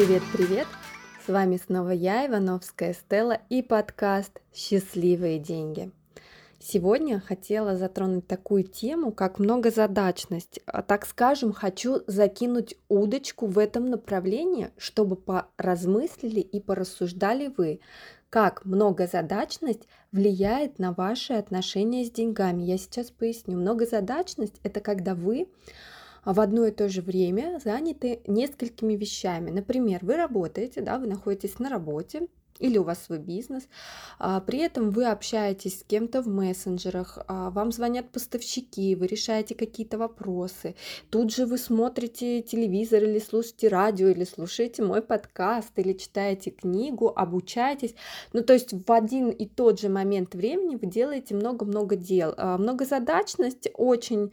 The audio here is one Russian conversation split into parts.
Привет-привет! С вами снова я, Ивановская Стелла и подкаст «Счастливые деньги». Сегодня хотела затронуть такую тему, как многозадачность. А, так скажем, хочу закинуть удочку в этом направлении, чтобы поразмыслили и порассуждали вы, как многозадачность влияет на ваши отношения с деньгами. Я сейчас поясню. Многозадачность – это когда вы в одно и то же время заняты несколькими вещами. Например, вы работаете, да, вы находитесь на работе, или у вас свой бизнес, а, при этом вы общаетесь с кем-то в мессенджерах, а, вам звонят поставщики, вы решаете какие-то вопросы, тут же вы смотрите телевизор или слушаете радио, или слушаете мой подкаст, или читаете книгу, обучаетесь. Ну, то есть в один и тот же момент времени вы делаете много-много дел. А, многозадачность очень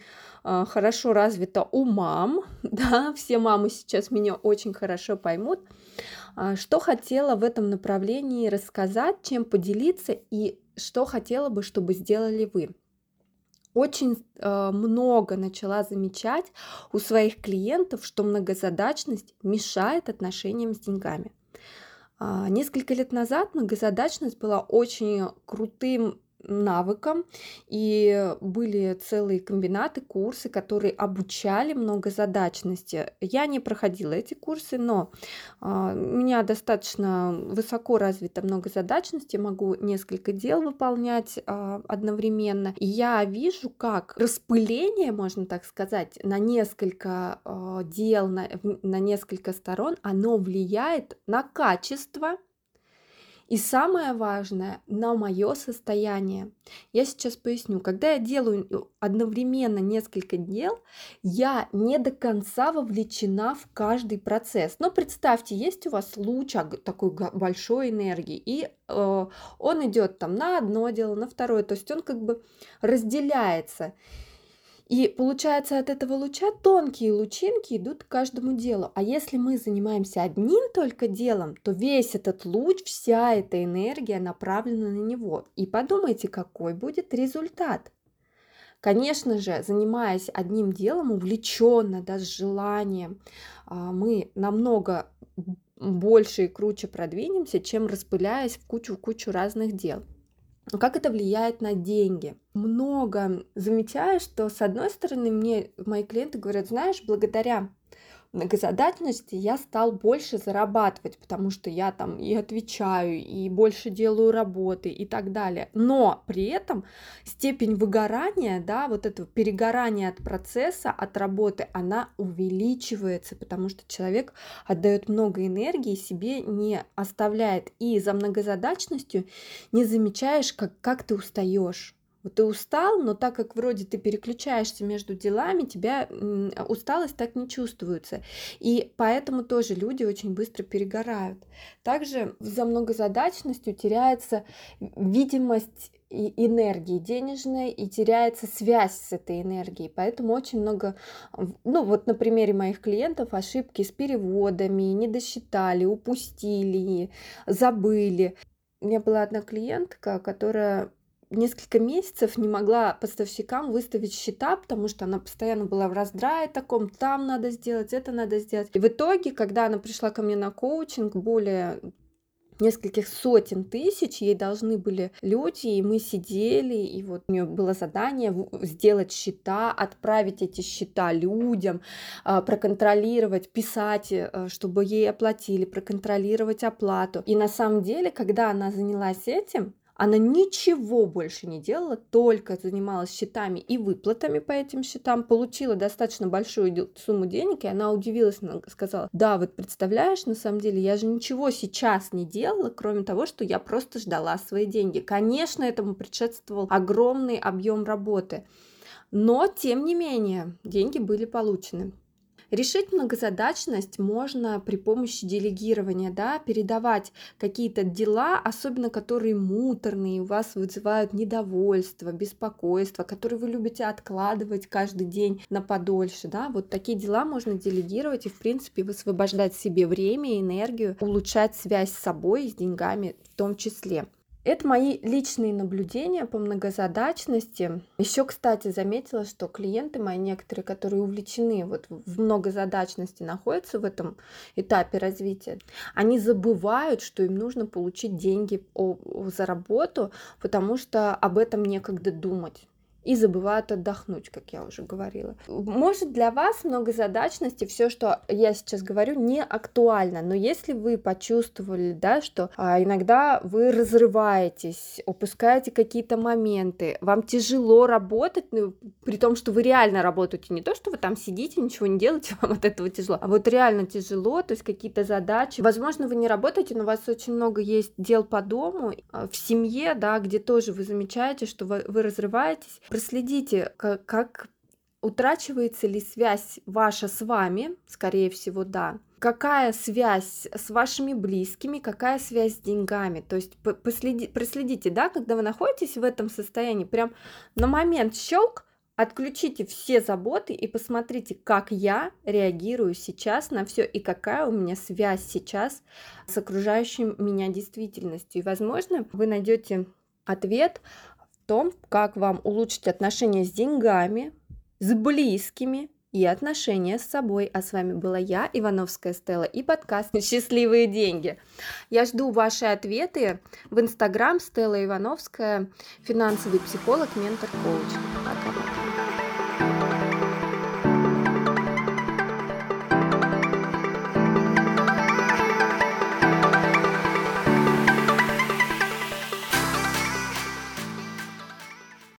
хорошо развита у мам, да, все мамы сейчас меня очень хорошо поймут. А, что хотела в этом направлении рассказать, чем поделиться и что хотела бы, чтобы сделали вы. Очень э, много начала замечать у своих клиентов, что многозадачность мешает отношениям с деньгами. А, несколько лет назад многозадачность была очень крутым навыкам, и были целые комбинаты, курсы, которые обучали многозадачности. Я не проходила эти курсы, но а, у меня достаточно высоко развита многозадачность, я могу несколько дел выполнять а, одновременно, и я вижу, как распыление, можно так сказать, на несколько а, дел, на, на несколько сторон, оно влияет на качество и самое важное, на мое состояние. Я сейчас поясню. Когда я делаю одновременно несколько дел, я не до конца вовлечена в каждый процесс. Но представьте, есть у вас луч такой большой энергии, и э, он идет там на одно дело, на второе. То есть он как бы разделяется. И получается от этого луча тонкие лучинки идут к каждому делу. А если мы занимаемся одним только делом, то весь этот луч, вся эта энергия направлена на него. И подумайте, какой будет результат. Конечно же, занимаясь одним делом, увлеченно, да, с желанием, а, мы намного больше и круче продвинемся, чем распыляясь в кучу-кучу разных дел. Как это влияет на деньги? Много замечаю, что с одной стороны мне мои клиенты говорят, знаешь, благодаря многозадачности я стал больше зарабатывать, потому что я там и отвечаю, и больше делаю работы и так далее. Но при этом степень выгорания, да, вот этого перегорания от процесса, от работы, она увеличивается, потому что человек отдает много энергии, себе не оставляет. И за многозадачностью не замечаешь, как, как ты устаешь вот ты устал, но так как вроде ты переключаешься между делами, тебя усталость так не чувствуется. И поэтому тоже люди очень быстро перегорают. Также за многозадачностью теряется видимость и энергии денежной и теряется связь с этой энергией. Поэтому очень много, ну вот на примере моих клиентов, ошибки с переводами, не досчитали, упустили, забыли. У меня была одна клиентка, которая несколько месяцев не могла поставщикам выставить счета, потому что она постоянно была в раздрае таком, там надо сделать, это надо сделать. И в итоге, когда она пришла ко мне на коучинг, более нескольких сотен тысяч ей должны были люди, и мы сидели, и вот у нее было задание сделать счета, отправить эти счета людям, а, проконтролировать, писать, э, чтобы ей оплатили, проконтролировать оплату. И на самом деле, когда она занялась этим, она ничего больше не делала, только занималась счетами и выплатами по этим счетам, получила достаточно большую сумму денег, и она удивилась, сказала, да, вот представляешь, на самом деле, я же ничего сейчас не делала, кроме того, что я просто ждала свои деньги. Конечно, этому предшествовал огромный объем работы, но, тем не менее, деньги были получены. Решить многозадачность можно при помощи делегирования, да, передавать какие-то дела, особенно которые муторные, у вас вызывают недовольство, беспокойство, которые вы любите откладывать каждый день на подольше, да, вот такие дела можно делегировать и, в принципе, высвобождать себе время и энергию, улучшать связь с собой и с деньгами в том числе. Это мои личные наблюдения по многозадачности. Еще, кстати, заметила, что клиенты мои некоторые, которые увлечены вот в многозадачности, находятся в этом этапе развития, они забывают, что им нужно получить деньги за работу, потому что об этом некогда думать и забывают отдохнуть, как я уже говорила. Может для вас многозадачности все, что я сейчас говорю, не актуально, но если вы почувствовали, да, что а, иногда вы разрываетесь, упускаете какие-то моменты, вам тяжело работать, ну, при том, что вы реально работаете, не то, что вы там сидите, ничего не делаете, вам от этого тяжело, а вот реально тяжело, то есть какие-то задачи. Возможно, вы не работаете, но у вас очень много есть дел по дому, а, в семье, да, где тоже вы замечаете, что вы, вы разрываетесь, проследите, как, как утрачивается ли связь ваша с вами, скорее всего, да. Какая связь с вашими близкими, какая связь с деньгами. То есть последи, проследите, да, когда вы находитесь в этом состоянии, прям на момент щелк, отключите все заботы и посмотрите, как я реагирую сейчас на все и какая у меня связь сейчас с окружающей меня действительностью. И, возможно, вы найдете ответ том, как вам улучшить отношения с деньгами, с близкими и отношения с собой. А с вами была я, Ивановская Стелла, и подкаст «Счастливые деньги». Я жду ваши ответы в Инстаграм Стелла Ивановская, финансовый психолог, ментор, коуч. Пока-пока.